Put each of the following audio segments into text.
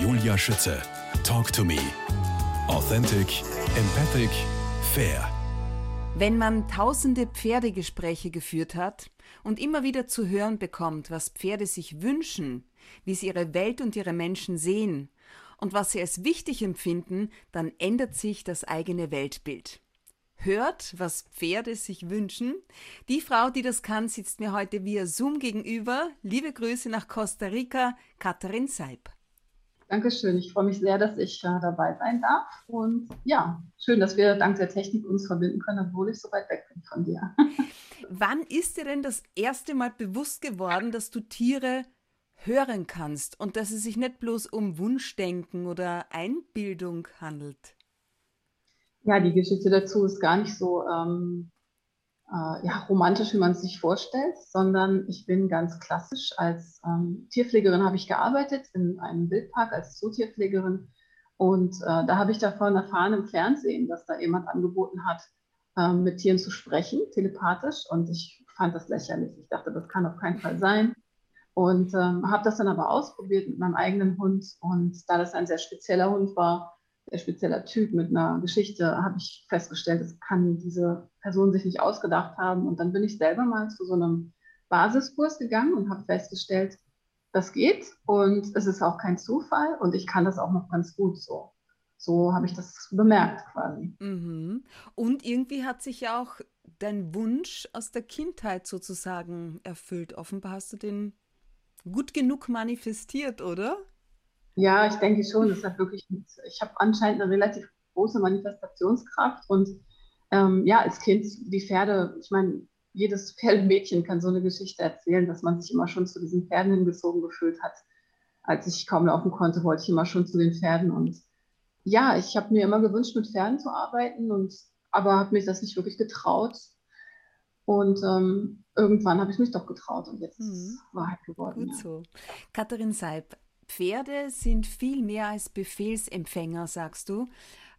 Julia Schütze. Talk to me. Authentic, empathic, fair. Wenn man tausende Pferdegespräche geführt hat und immer wieder zu hören bekommt, was Pferde sich wünschen, wie sie ihre Welt und ihre Menschen sehen und was sie als wichtig empfinden, dann ändert sich das eigene Weltbild. Hört, was Pferde sich wünschen. Die Frau, die das kann, sitzt mir heute via Zoom gegenüber. Liebe Grüße nach Costa Rica, Katharin Seib. Dankeschön. Ich freue mich sehr, dass ich äh, dabei sein darf. Und ja, schön, dass wir dank der Technik uns verbinden können, obwohl ich so weit weg bin von dir. Wann ist dir denn das erste Mal bewusst geworden, dass du Tiere hören kannst und dass es sich nicht bloß um Wunschdenken oder Einbildung handelt? Ja, die Geschichte dazu ist gar nicht so ähm, äh, ja, romantisch, wie man es sich vorstellt, sondern ich bin ganz klassisch. Als ähm, Tierpflegerin habe ich gearbeitet in einem Wildpark als Zootierpflegerin. Und äh, da habe ich davon erfahren im Fernsehen, dass da jemand angeboten hat, äh, mit Tieren zu sprechen, telepathisch. Und ich fand das lächerlich. Ich dachte, das kann auf keinen Fall sein. Und ähm, habe das dann aber ausprobiert mit meinem eigenen Hund. Und da das ein sehr spezieller Hund war, spezieller Typ mit einer Geschichte, habe ich festgestellt, das kann diese Person sich nicht ausgedacht haben. Und dann bin ich selber mal zu so einem Basiskurs gegangen und habe festgestellt, das geht und es ist auch kein Zufall und ich kann das auch noch ganz gut so. So habe ich das bemerkt quasi. Mhm. Und irgendwie hat sich ja auch dein Wunsch aus der Kindheit sozusagen erfüllt. Offenbar hast du den gut genug manifestiert, oder? Ja, ich denke schon. Das hat wirklich, ich habe anscheinend eine relativ große Manifestationskraft und ähm, ja, als Kind die Pferde, ich meine, jedes Pferdemädchen kann so eine Geschichte erzählen, dass man sich immer schon zu diesen Pferden hingezogen gefühlt hat. Als ich kaum laufen konnte, wollte ich immer schon zu den Pferden und ja, ich habe mir immer gewünscht, mit Pferden zu arbeiten und aber habe mich das nicht wirklich getraut. Und ähm, irgendwann habe ich mich doch getraut und jetzt mhm. Wahrheit geworden. Gut ja. so. Katharin Seib, Pferde sind viel mehr als Befehlsempfänger, sagst du.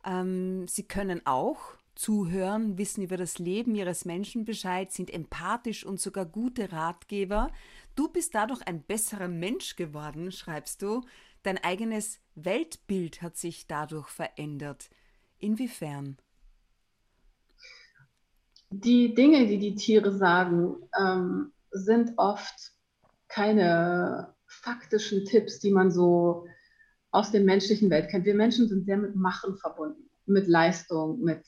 Ähm, sie können auch zuhören, wissen über das Leben ihres Menschen Bescheid, sind empathisch und sogar gute Ratgeber. Du bist dadurch ein besserer Mensch geworden, schreibst du. Dein eigenes Weltbild hat sich dadurch verändert. Inwiefern? Die Dinge, die die Tiere sagen, ähm, sind oft keine faktischen Tipps, die man so aus der menschlichen Welt kennt. Wir Menschen sind sehr mit Machen verbunden, mit Leistung, mit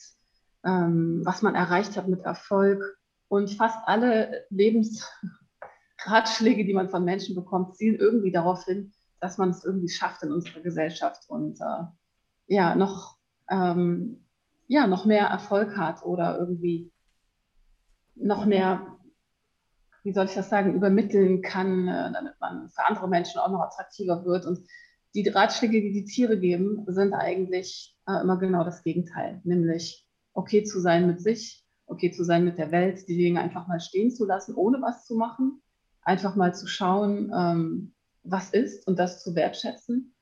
ähm, was man erreicht hat, mit Erfolg. Und fast alle Lebensratschläge, die man von Menschen bekommt, zielen irgendwie darauf hin, dass man es irgendwie schafft in unserer Gesellschaft und äh, ja, noch, ähm, ja, noch mehr Erfolg hat oder irgendwie noch mehr wie soll ich das sagen, übermitteln kann, äh, damit man für andere Menschen auch noch attraktiver wird. Und die Ratschläge, die die Tiere geben, sind eigentlich äh, immer genau das Gegenteil, nämlich okay zu sein mit sich, okay zu sein mit der Welt, die Dinge einfach mal stehen zu lassen, ohne was zu machen, einfach mal zu schauen, ähm, was ist und das zu wertschätzen.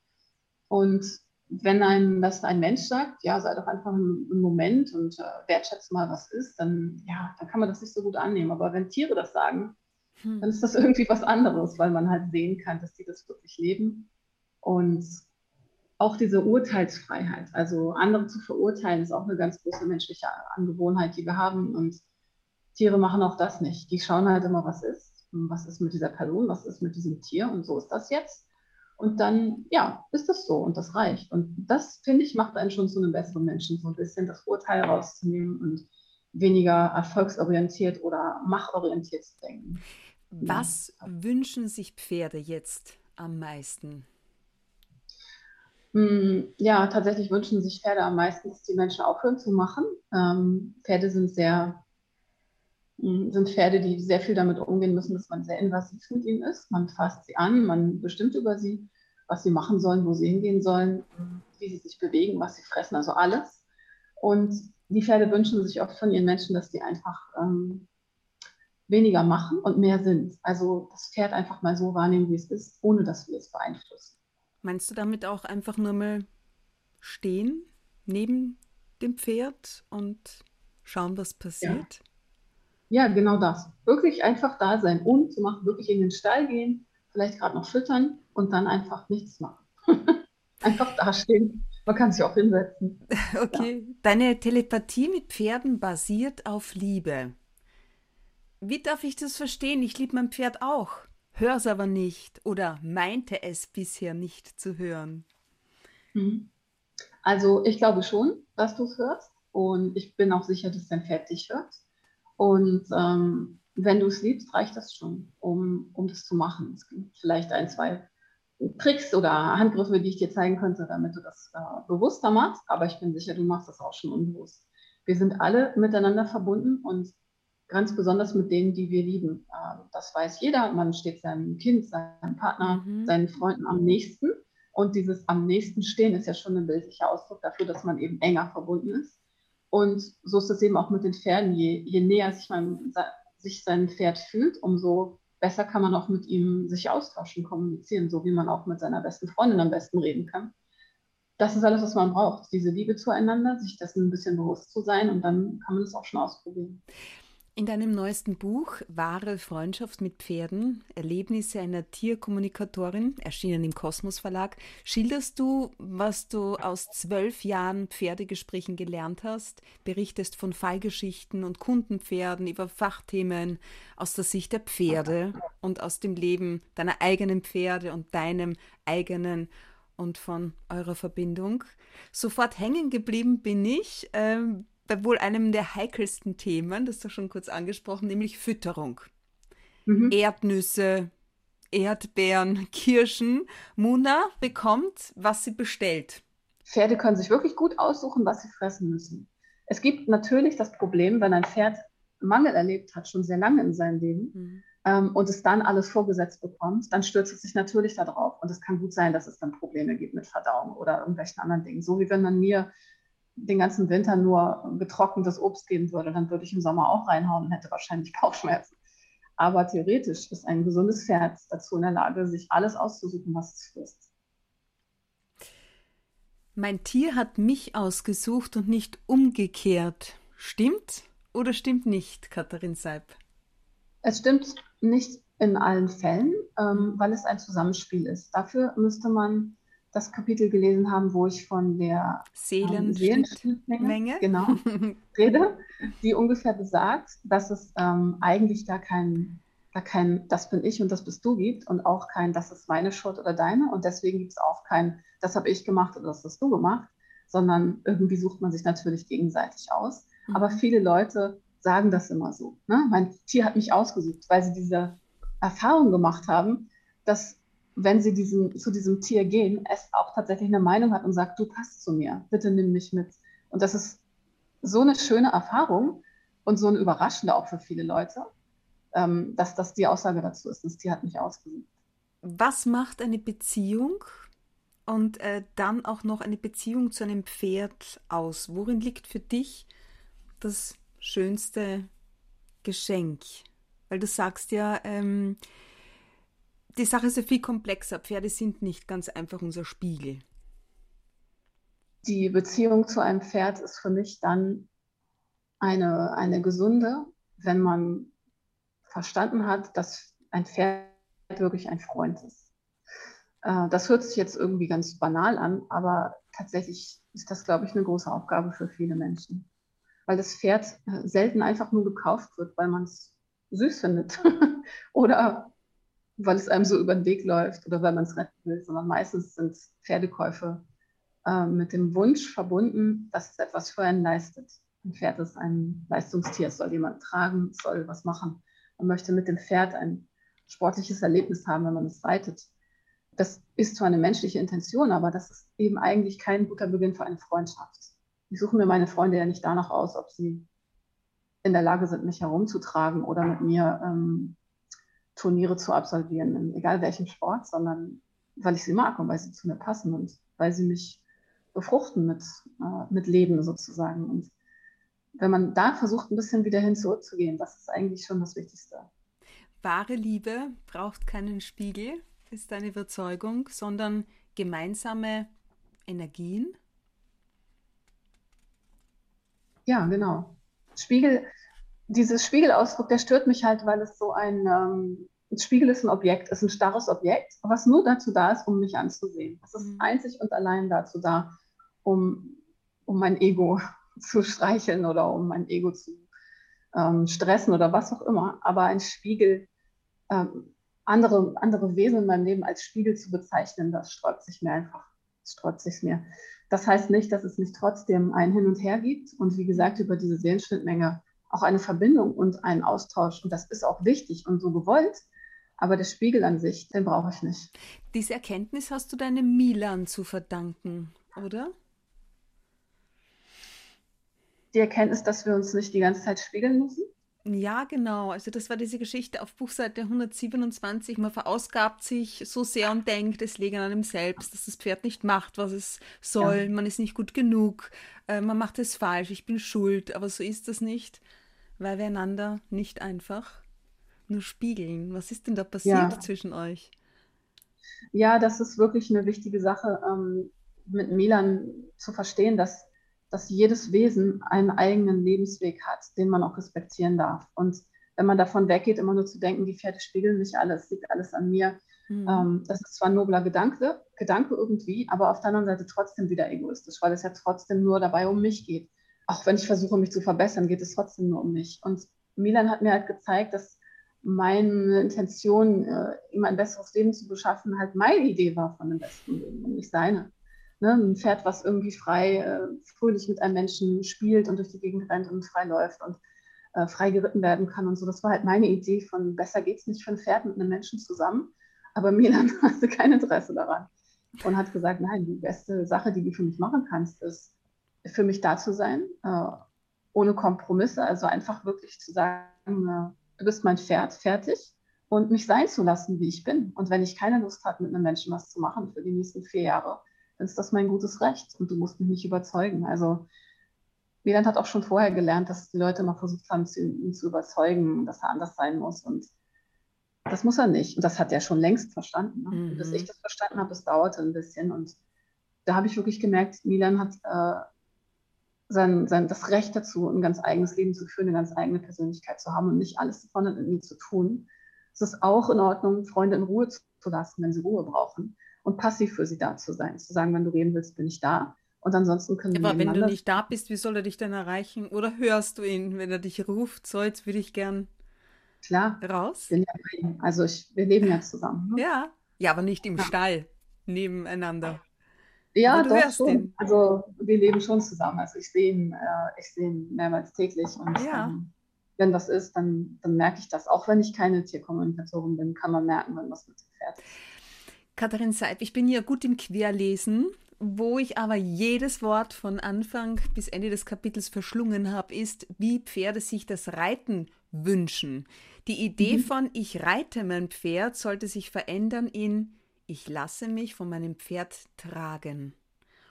Und wenn ein, das ein Mensch sagt, ja, sei doch einfach im, Moment und äh, wertschätze mal, was ist, dann, ja, dann kann man das nicht so gut annehmen. Aber wenn Tiere das sagen, hm. dann ist das irgendwie was anderes, weil man halt sehen kann, dass die das wirklich leben. Und auch diese Urteilsfreiheit, also andere zu verurteilen, ist auch eine ganz große menschliche Angewohnheit, die wir haben. Und Tiere machen auch das nicht. Die schauen halt immer, was ist, was ist mit dieser Person, was ist mit diesem Tier und so ist das jetzt. Und dann, ja, ist das so und das reicht. Und das, finde ich, macht einen schon zu einem besseren Menschen, so ein bisschen das Urteil rauszunehmen und weniger erfolgsorientiert oder machorientiert zu denken. Was ja. wünschen sich Pferde jetzt am meisten? Hm, ja, tatsächlich wünschen sich Pferde am meisten, dass die Menschen aufhören zu machen. Ähm, Pferde sind sehr hm, sind Pferde, die sehr viel damit umgehen müssen, dass man sehr invasiv mit ihnen ist. Man fasst sie an, man bestimmt über sie, was sie machen sollen, wo sie hingehen sollen, wie sie sich bewegen, was sie fressen, also alles. Und die Pferde wünschen sich oft von ihren Menschen, dass die einfach ähm, weniger machen und mehr sind. Also das Pferd einfach mal so wahrnehmen, wie es ist, ohne dass wir es beeinflussen. Meinst du damit auch einfach nur mal stehen neben dem Pferd und schauen, was passiert? Ja. Ja, genau das. Wirklich einfach da sein, ohne zu machen, wirklich in den Stall gehen, vielleicht gerade noch füttern und dann einfach nichts machen. einfach dastehen. Man kann sich auch hinsetzen. Okay. Ja. Deine Telepathie mit Pferden basiert auf Liebe. Wie darf ich das verstehen? Ich liebe mein Pferd auch, hör's aber nicht oder meinte es bisher nicht zu hören. Mhm. Also ich glaube schon, dass du es hörst und ich bin auch sicher, dass dein Pferd dich hört. Und ähm, wenn du es liebst, reicht das schon, um, um das zu machen. Es gibt vielleicht ein, zwei Tricks oder Handgriffe, die ich dir zeigen könnte, damit du das äh, bewusster machst. Aber ich bin sicher, du machst das auch schon unbewusst. Wir sind alle miteinander verbunden und ganz besonders mit denen, die wir lieben. Äh, das weiß jeder. Man steht seinem Kind, seinem Partner, mhm. seinen Freunden am nächsten. Und dieses am nächsten stehen ist ja schon ein bildlicher Ausdruck dafür, dass man eben enger verbunden ist. Und so ist es eben auch mit den Pferden. Je, je näher sich, man, sich sein Pferd fühlt, umso besser kann man auch mit ihm sich austauschen, kommunizieren, so wie man auch mit seiner besten Freundin am besten reden kann. Das ist alles, was man braucht, diese Liebe zueinander, sich dessen ein bisschen bewusst zu sein und dann kann man es auch schon ausprobieren. In deinem neuesten Buch Wahre Freundschaft mit Pferden, Erlebnisse einer Tierkommunikatorin, erschienen im Kosmos Verlag, schilderst du, was du aus zwölf Jahren Pferdegesprächen gelernt hast, berichtest von Fallgeschichten und Kundenpferden über Fachthemen aus der Sicht der Pferde und aus dem Leben deiner eigenen Pferde und deinem eigenen und von eurer Verbindung. Sofort hängen geblieben bin ich. Ähm, bei wohl einem der heikelsten Themen, das du schon kurz angesprochen, nämlich Fütterung. Mhm. Erdnüsse, Erdbeeren, Kirschen. Muna bekommt, was sie bestellt. Pferde können sich wirklich gut aussuchen, was sie fressen müssen. Es gibt natürlich das Problem, wenn ein Pferd Mangel erlebt hat, schon sehr lange in seinem Leben, mhm. ähm, und es dann alles vorgesetzt bekommt, dann stürzt es sich natürlich darauf. Und es kann gut sein, dass es dann Probleme gibt mit Verdauung oder irgendwelchen anderen Dingen. So wie wenn man mir den ganzen Winter nur getrocknetes Obst geben würde, dann würde ich im Sommer auch reinhauen und hätte wahrscheinlich Bauchschmerzen. Aber theoretisch ist ein gesundes Pferd dazu in der Lage, sich alles auszusuchen, was es frisst. Mein Tier hat mich ausgesucht und nicht umgekehrt. Stimmt oder stimmt nicht, Katharin Seib? Es stimmt nicht in allen Fällen, ähm, weil es ein Zusammenspiel ist. Dafür müsste man das Kapitel gelesen haben, wo ich von der ähm, Seelenschnittmenge genau, rede, die ungefähr besagt, dass es ähm, eigentlich da kein, da kein Das bin ich und das bist du gibt und auch kein Das ist meine Schuld oder deine und deswegen gibt es auch kein Das habe ich gemacht oder das hast du gemacht, sondern irgendwie sucht man sich natürlich gegenseitig aus. Mhm. Aber viele Leute sagen das immer so. Ne? Mein Tier hat mich ausgesucht, weil sie diese Erfahrung gemacht haben, dass wenn sie diesen, zu diesem Tier gehen, es auch tatsächlich eine Meinung hat und sagt, du passt zu mir, bitte nimm mich mit. Und das ist so eine schöne Erfahrung und so eine überraschende auch für viele Leute, ähm, dass das die Aussage dazu ist. Das Tier hat mich ausgesucht. Was macht eine Beziehung und äh, dann auch noch eine Beziehung zu einem Pferd aus? Worin liegt für dich das schönste Geschenk? Weil du sagst ja, ähm, die Sache ist ja viel komplexer. Pferde sind nicht ganz einfach unser Spiegel. Die Beziehung zu einem Pferd ist für mich dann eine, eine gesunde, wenn man verstanden hat, dass ein Pferd wirklich ein Freund ist. Äh, das hört sich jetzt irgendwie ganz banal an, aber tatsächlich ist das, glaube ich, eine große Aufgabe für viele Menschen. Weil das Pferd äh, selten einfach nur gekauft wird, weil man es süß findet oder weil es einem so über den Weg läuft oder weil man es retten will, sondern meistens sind Pferdekäufe äh, mit dem Wunsch verbunden, dass es etwas für einen leistet. Ein Pferd ist ein Leistungstier, es soll jemand tragen, es soll was machen. Man möchte mit dem Pferd ein sportliches Erlebnis haben, wenn man es reitet. Das ist zwar eine menschliche Intention, aber das ist eben eigentlich kein guter Beginn für eine Freundschaft. Ich suche mir meine Freunde ja nicht danach aus, ob sie in der Lage sind, mich herumzutragen oder mit mir ähm, Turniere zu absolvieren, in egal welchem Sport, sondern weil ich sie mag und weil sie zu mir passen und weil sie mich befruchten mit, äh, mit Leben sozusagen. Und wenn man da versucht, ein bisschen wieder hin zurückzugehen, das ist eigentlich schon das Wichtigste. Wahre Liebe braucht keinen Spiegel, ist deine Überzeugung, sondern gemeinsame Energien. Ja, genau. Spiegel dieses Spiegelausdruck, der stört mich halt, weil es so ein, ähm, ein Spiegel ist ein Objekt, ist ein starres Objekt, was nur dazu da ist, um mich anzusehen. Es ist mhm. einzig und allein dazu da, um, um mein Ego zu streicheln oder um mein Ego zu ähm, stressen oder was auch immer. Aber ein Spiegel, ähm, andere, andere Wesen in meinem Leben als Spiegel zu bezeichnen, das sträubt sich mir einfach. Das sträubt sich mir. Das heißt nicht, dass es nicht trotzdem ein Hin und Her gibt und wie gesagt über diese Seelenschnittmenge auch eine Verbindung und einen Austausch. Und das ist auch wichtig und so gewollt. Aber der Spiegel an sich, den brauche ich nicht. Diese Erkenntnis hast du deinem Milan zu verdanken, oder? Die Erkenntnis, dass wir uns nicht die ganze Zeit spiegeln müssen? Ja, genau. Also das war diese Geschichte auf Buchseite 127. Man verausgabt sich so sehr und denkt, es liegt an einem selbst, dass das Pferd nicht macht, was es soll. Ja. Man ist nicht gut genug. Äh, man macht es falsch. Ich bin schuld. Aber so ist das nicht, weil wir einander nicht einfach nur spiegeln. Was ist denn da passiert ja. zwischen euch? Ja, das ist wirklich eine wichtige Sache, ähm, mit Milan zu verstehen, dass, dass jedes Wesen einen eigenen Lebensweg hat, den man auch respektieren darf. Und wenn man davon weggeht, immer nur zu denken, die Pferde spiegeln mich alles, liegt alles an mir, mhm. ähm, das ist zwar ein nobler Gedanke, Gedanke irgendwie, aber auf der anderen Seite trotzdem wieder egoistisch, weil es ja trotzdem nur dabei um mich geht. Auch wenn ich versuche, mich zu verbessern, geht es trotzdem nur um mich. Und Milan hat mir halt gezeigt, dass meine Intention, äh, ihm ein besseres Leben zu beschaffen, halt meine Idee war von dem besten Leben und nicht seine. Ne? Ein Pferd, was irgendwie frei, äh, fröhlich mit einem Menschen spielt und durch die Gegend rennt und frei läuft und äh, frei geritten werden kann und so. Das war halt meine Idee von, besser geht es nicht für ein Pferd mit einem Menschen zusammen. Aber Milan hatte kein Interesse daran und hat gesagt, nein, die beste Sache, die du für mich machen kannst, ist, für mich da zu sein, äh, ohne Kompromisse, also einfach wirklich zu sagen, äh, du bist mein Pferd, fertig. Und mich sein zu lassen, wie ich bin. Und wenn ich keine Lust habe, mit einem Menschen was zu machen für die nächsten vier Jahre, dann ist das mein gutes Recht. Und du musst mich nicht überzeugen. Also Wieland hat auch schon vorher gelernt, dass die Leute immer versucht haben, ihn zu überzeugen, dass er anders sein muss. Und das muss er nicht. Und das hat er schon längst verstanden. Ne? Mhm. Bis ich das verstanden habe, es dauerte ein bisschen. Und da habe ich wirklich gemerkt, Milan hat äh, sein, sein, das Recht dazu, ein ganz eigenes Leben zu führen, eine ganz eigene Persönlichkeit zu haben und nicht alles davon mit ihm zu tun. Es ist auch in Ordnung, Freunde in Ruhe zu lassen, wenn sie Ruhe brauchen und passiv für sie da zu sein. Zu sagen, wenn du reden willst, bin ich da. Und ansonsten können wir. Aber wenn du nicht da bist, wie soll er dich denn erreichen? Oder hörst du ihn, wenn er dich ruft? So, jetzt würde ich gern Klar. raus. Ja also ich, wir leben ja zusammen. Ne? Ja. Ja, aber nicht im ja. Stall nebeneinander. Ja, doch schon. Den. Also wir leben schon zusammen. Also ich sehe ihn, äh, ich sehe ihn mehrmals täglich und ja. ähm, wenn was ist, dann, dann merke ich das. Auch wenn ich keine Tierkommunikatorin bin, kann man merken, wenn was mit dem Pferd. Katharin Seib, ich bin ja gut im Querlesen. Wo ich aber jedes Wort von Anfang bis Ende des Kapitels verschlungen habe, ist, wie Pferde sich das Reiten wünschen. Die Idee mhm. von ich reite mein Pferd sollte sich verändern in ich lasse mich von meinem Pferd tragen.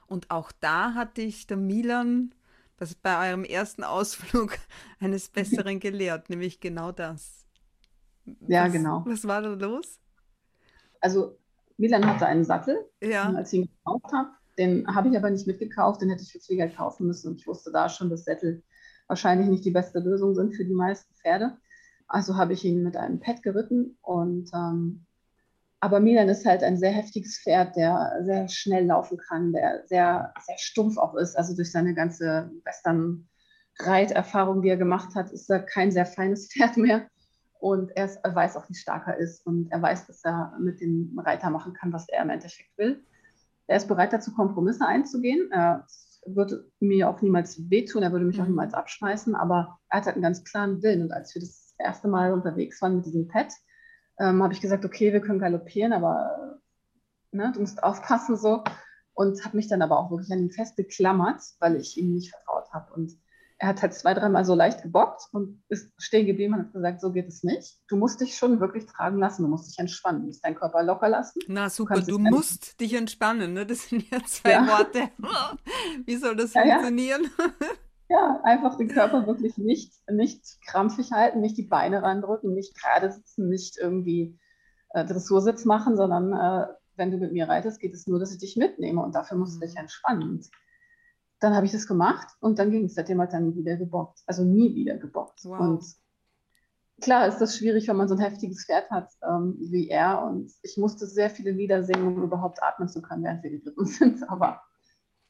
Und auch da hatte ich der Milan das bei eurem ersten Ausflug eines Besseren gelehrt, nämlich genau das. Ja, was, genau. Was war da los? Also Milan hatte einen Sattel, ja. als ich ihn gekauft habe. Den habe ich aber nicht mitgekauft, den hätte ich für Geld kaufen müssen. Und ich wusste da schon, dass Sättel wahrscheinlich nicht die beste Lösung sind für die meisten Pferde. Also habe ich ihn mit einem Pad geritten und ähm, aber Milan ist halt ein sehr heftiges Pferd, der sehr schnell laufen kann, der sehr, sehr stumpf auch ist. Also durch seine ganze Western-Reiterfahrung, die er gemacht hat, ist er kein sehr feines Pferd mehr. Und er, ist, er, weiß auch, wie stark er ist. Und er weiß, dass er mit dem Reiter machen kann, was er im Endeffekt will. Er ist bereit dazu, Kompromisse einzugehen. Er würde mir auch niemals wehtun, er würde mich auch mhm. niemals abschmeißen, aber er hat halt einen ganz klaren Willen. Und als wir das erste Mal unterwegs waren mit diesem Pet, ähm, habe ich gesagt, okay, wir können galoppieren, aber ne, du musst aufpassen so. Und habe mich dann aber auch wirklich an ihn festgeklammert, weil ich ihm nicht vertraut habe. Und er hat halt zwei, dreimal so leicht gebockt und ist stehen geblieben und hat gesagt, so geht es nicht. Du musst dich schon wirklich tragen lassen, du musst dich entspannen, du musst deinen Körper locker lassen. Na super, du, du musst dich entspannen, ne? Das sind ja zwei ja. Worte. Wie soll das ja, funktionieren? Ja. Ja, einfach den Körper wirklich nicht, nicht krampfig halten, nicht die Beine randrücken, nicht gerade sitzen, nicht irgendwie äh, Dressursitz machen, sondern äh, wenn du mit mir reitest, geht es nur, dass ich dich mitnehme und dafür musst du dich entspannen. Dann habe ich das gemacht und dann ging es. Seitdem hat er nie wieder gebockt. Also nie wieder gebockt. Wow. Und klar ist das schwierig, wenn man so ein heftiges Pferd hat ähm, wie er. Und ich musste sehr viele Lieder singen, um überhaupt atmen zu können, während wir geritten sind. Aber,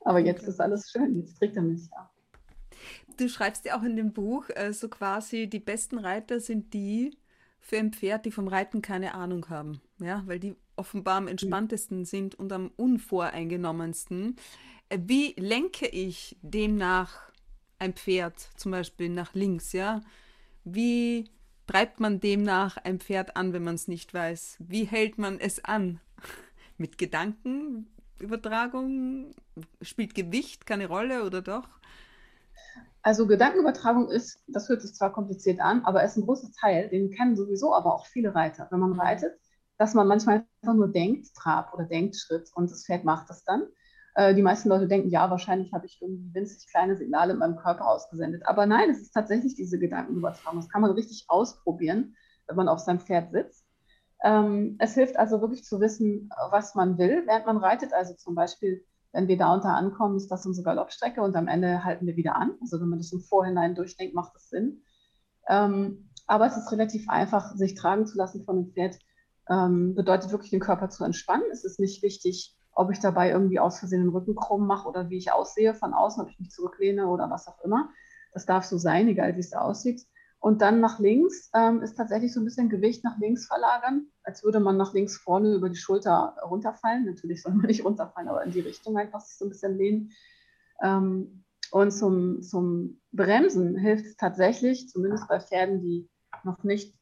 aber jetzt ist alles schön, jetzt trägt er mich, ja. Du schreibst ja auch in dem Buch, äh, so quasi, die besten Reiter sind die für ein Pferd, die vom Reiten keine Ahnung haben. Ja, weil die offenbar am entspanntesten sind und am unvoreingenommensten. Äh, wie lenke ich demnach ein Pferd zum Beispiel nach links, ja? Wie treibt man demnach ein Pferd an, wenn man es nicht weiß? Wie hält man es an? Mit Gedankenübertragung? Spielt Gewicht keine Rolle oder doch? Also Gedankenübertragung ist, das hört sich zwar kompliziert an, aber es ist ein großer Teil, den kennen sowieso aber auch viele Reiter. Wenn man mhm. reitet, dass man manchmal einfach nur denkt, Trab oder denkt Schritt und das Pferd macht das dann. Äh, die meisten Leute denken, ja, wahrscheinlich habe ich irgendwie winzig kleine Signale in meinem Körper ausgesendet. Aber nein, es ist tatsächlich diese Gedankenübertragung. Das kann man richtig ausprobieren, wenn man auf seinem Pferd sitzt. Ähm, es hilft also wirklich zu wissen, was man will, während man reitet. Also zum Beispiel, wenn wir da unter ankommen, ist das unsere Galoppstrecke und am Ende halten wir wieder an. Also wenn man das im Vorhinein durchdenkt, macht das Sinn. Ähm, aber es ist relativ einfach, sich tragen zu lassen von einem Pferd. Ähm, bedeutet wirklich, den Körper zu entspannen. Es ist nicht wichtig, ob ich dabei irgendwie aus Versehen den Rücken krumm mache oder wie ich aussehe von außen, ob ich mich zurücklehne oder was auch immer. Das darf so sein, egal wie es aussieht. Und dann nach links ähm, ist tatsächlich so ein bisschen Gewicht nach links verlagern, als würde man nach links vorne über die Schulter runterfallen. Natürlich soll man nicht runterfallen, aber in die Richtung einfach sich so ein bisschen lehnen. Ähm, und zum, zum Bremsen hilft es tatsächlich, zumindest bei Pferden, die noch nicht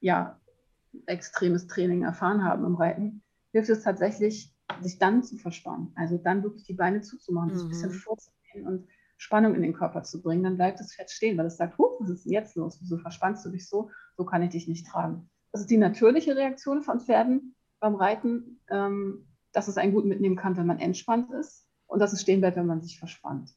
ja, extremes Training erfahren haben im Reiten, hilft es tatsächlich, sich dann zu verspannen. Also dann wirklich die Beine zuzumachen, mhm. ein bisschen mhm. vorzugehen und Spannung in den Körper zu bringen. Dann bleibt das Pferd stehen, weil es sagt, Huch, was ist denn jetzt los? Wieso verspannst du dich so? So kann ich dich nicht tragen. Das ist die natürliche Reaktion von Pferden beim Reiten, ähm, dass es einen gut mitnehmen kann, wenn man entspannt ist und dass es stehen bleibt, wenn man sich verspannt.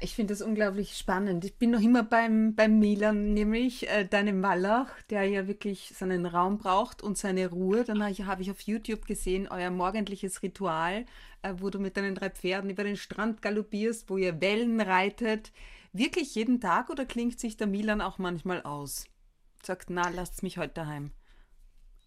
Ich finde das unglaublich spannend. Ich bin noch immer beim, beim Milan, nämlich äh, deinem Wallach, der ja wirklich seinen Raum braucht und seine Ruhe. Dann habe ich, hab ich auf YouTube gesehen, euer morgendliches Ritual, äh, wo du mit deinen drei Pferden über den Strand galoppierst, wo ihr Wellen reitet. Wirklich jeden Tag oder klingt sich der Milan auch manchmal aus? Sagt, na, lasst mich heute daheim.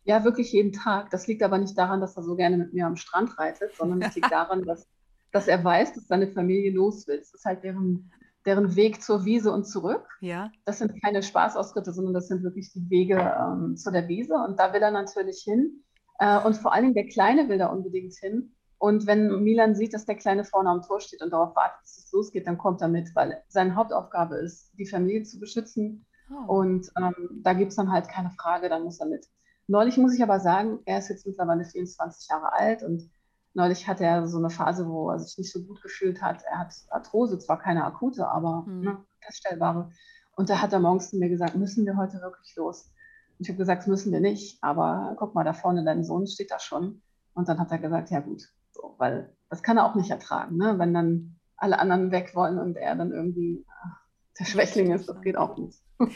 Ja, wirklich jeden Tag. Das liegt aber nicht daran, dass er so gerne mit mir am Strand reitet, sondern es liegt daran, dass dass er weiß, dass seine Familie los will. Das ist halt deren, deren Weg zur Wiese und zurück. Ja. Das sind keine Spaßausritte, sondern das sind wirklich die Wege ähm, zu der Wiese. Und da will er natürlich hin. Äh, und vor allen Dingen der Kleine will da unbedingt hin. Und wenn Milan sieht, dass der Kleine vorne am Tor steht und darauf wartet, dass es losgeht, dann kommt er mit, weil seine Hauptaufgabe ist, die Familie zu beschützen. Oh. Und ähm, da gibt es dann halt keine Frage, dann muss er mit. Neulich muss ich aber sagen, er ist jetzt mittlerweile 24 Jahre alt und Neulich hatte er so eine Phase, wo er sich nicht so gut gefühlt hat. Er hat Arthrose, zwar keine akute, aber mhm. ne, feststellbare. Und da hat er morgens zu mir gesagt, müssen wir heute wirklich los? Und ich habe gesagt, das müssen wir nicht. Aber guck mal, da vorne, dein Sohn steht da schon. Und dann hat er gesagt, ja gut, so, weil das kann er auch nicht ertragen, ne? wenn dann alle anderen weg wollen und er dann irgendwie ach, der Schwächling ist, das geht auch nicht.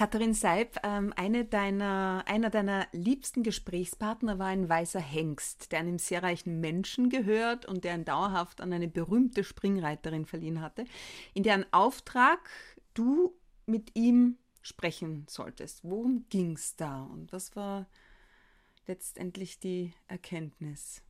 Katharin Seib, ähm, eine deiner, einer deiner liebsten Gesprächspartner war ein weißer Hengst, der einem sehr reichen Menschen gehört und der ihn dauerhaft an eine berühmte Springreiterin verliehen hatte, in deren Auftrag du mit ihm sprechen solltest. Worum ging es da und was war letztendlich die Erkenntnis?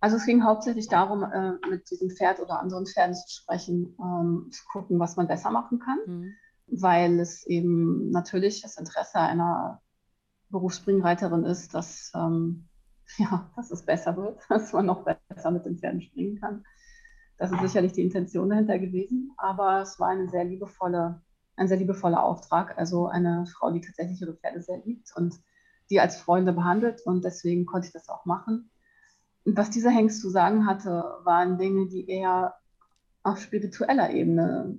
Also es ging hauptsächlich darum, äh, mit diesem Pferd oder anderen Pferden zu sprechen, ähm, zu gucken, was man besser machen kann. Mhm weil es eben natürlich das Interesse einer Berufsspringreiterin ist, dass, ähm, ja, dass es besser wird, dass man noch besser mit den Pferden springen kann. Das ist sicherlich die Intention dahinter gewesen, aber es war eine sehr liebevolle, ein sehr liebevoller Auftrag. Also eine Frau, die tatsächlich ihre Pferde sehr liebt und die als Freunde behandelt und deswegen konnte ich das auch machen. Und was dieser Hengst zu sagen hatte, waren Dinge, die eher auf spiritueller Ebene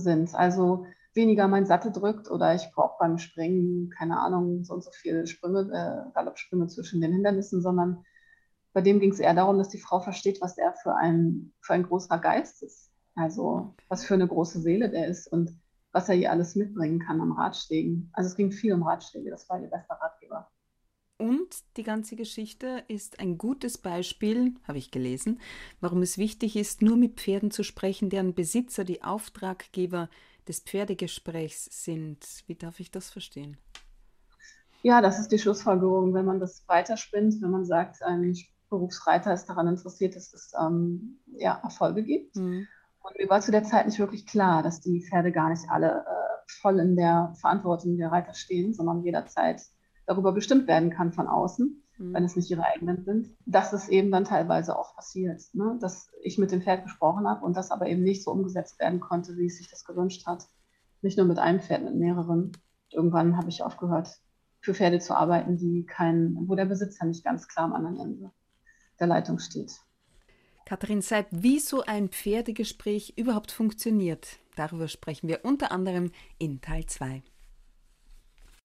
sind. Also weniger mein Sattel drückt oder ich brauche beim Springen, keine Ahnung, so und so viele Sprünge, äh, Galoppsprünge zwischen den Hindernissen, sondern bei dem ging es eher darum, dass die Frau versteht, was er für ein, für ein großer Geist ist. Also was für eine große Seele der ist und was er ihr alles mitbringen kann an Ratschlägen. Also es ging viel um Ratschläge, das war ihr bester Ratgeber. Und die ganze Geschichte ist ein gutes Beispiel, habe ich gelesen, warum es wichtig ist, nur mit Pferden zu sprechen, deren Besitzer, die Auftraggeber des Pferdegesprächs sind. Wie darf ich das verstehen? Ja, das ist die Schlussfolgerung, wenn man das weiterspinnt, wenn man sagt, ein Berufsreiter ist daran interessiert, dass es ähm, ja, Erfolge gibt. Mhm. Und mir war zu der Zeit nicht wirklich klar, dass die Pferde gar nicht alle äh, voll in der Verantwortung der Reiter stehen, sondern jederzeit darüber bestimmt werden kann von außen, mhm. wenn es nicht ihre eigenen sind. Das ist eben dann teilweise auch passiert, ne? dass ich mit dem Pferd gesprochen habe und das aber eben nicht so umgesetzt werden konnte, wie es sich das gewünscht hat. Nicht nur mit einem Pferd, mit mehreren. Irgendwann habe ich aufgehört, für Pferde zu arbeiten, die kein, wo der Besitzer nicht ganz klar am anderen Ende der Leitung steht. Katharin Seib, wie so ein Pferdegespräch überhaupt funktioniert, darüber sprechen wir unter anderem in Teil 2.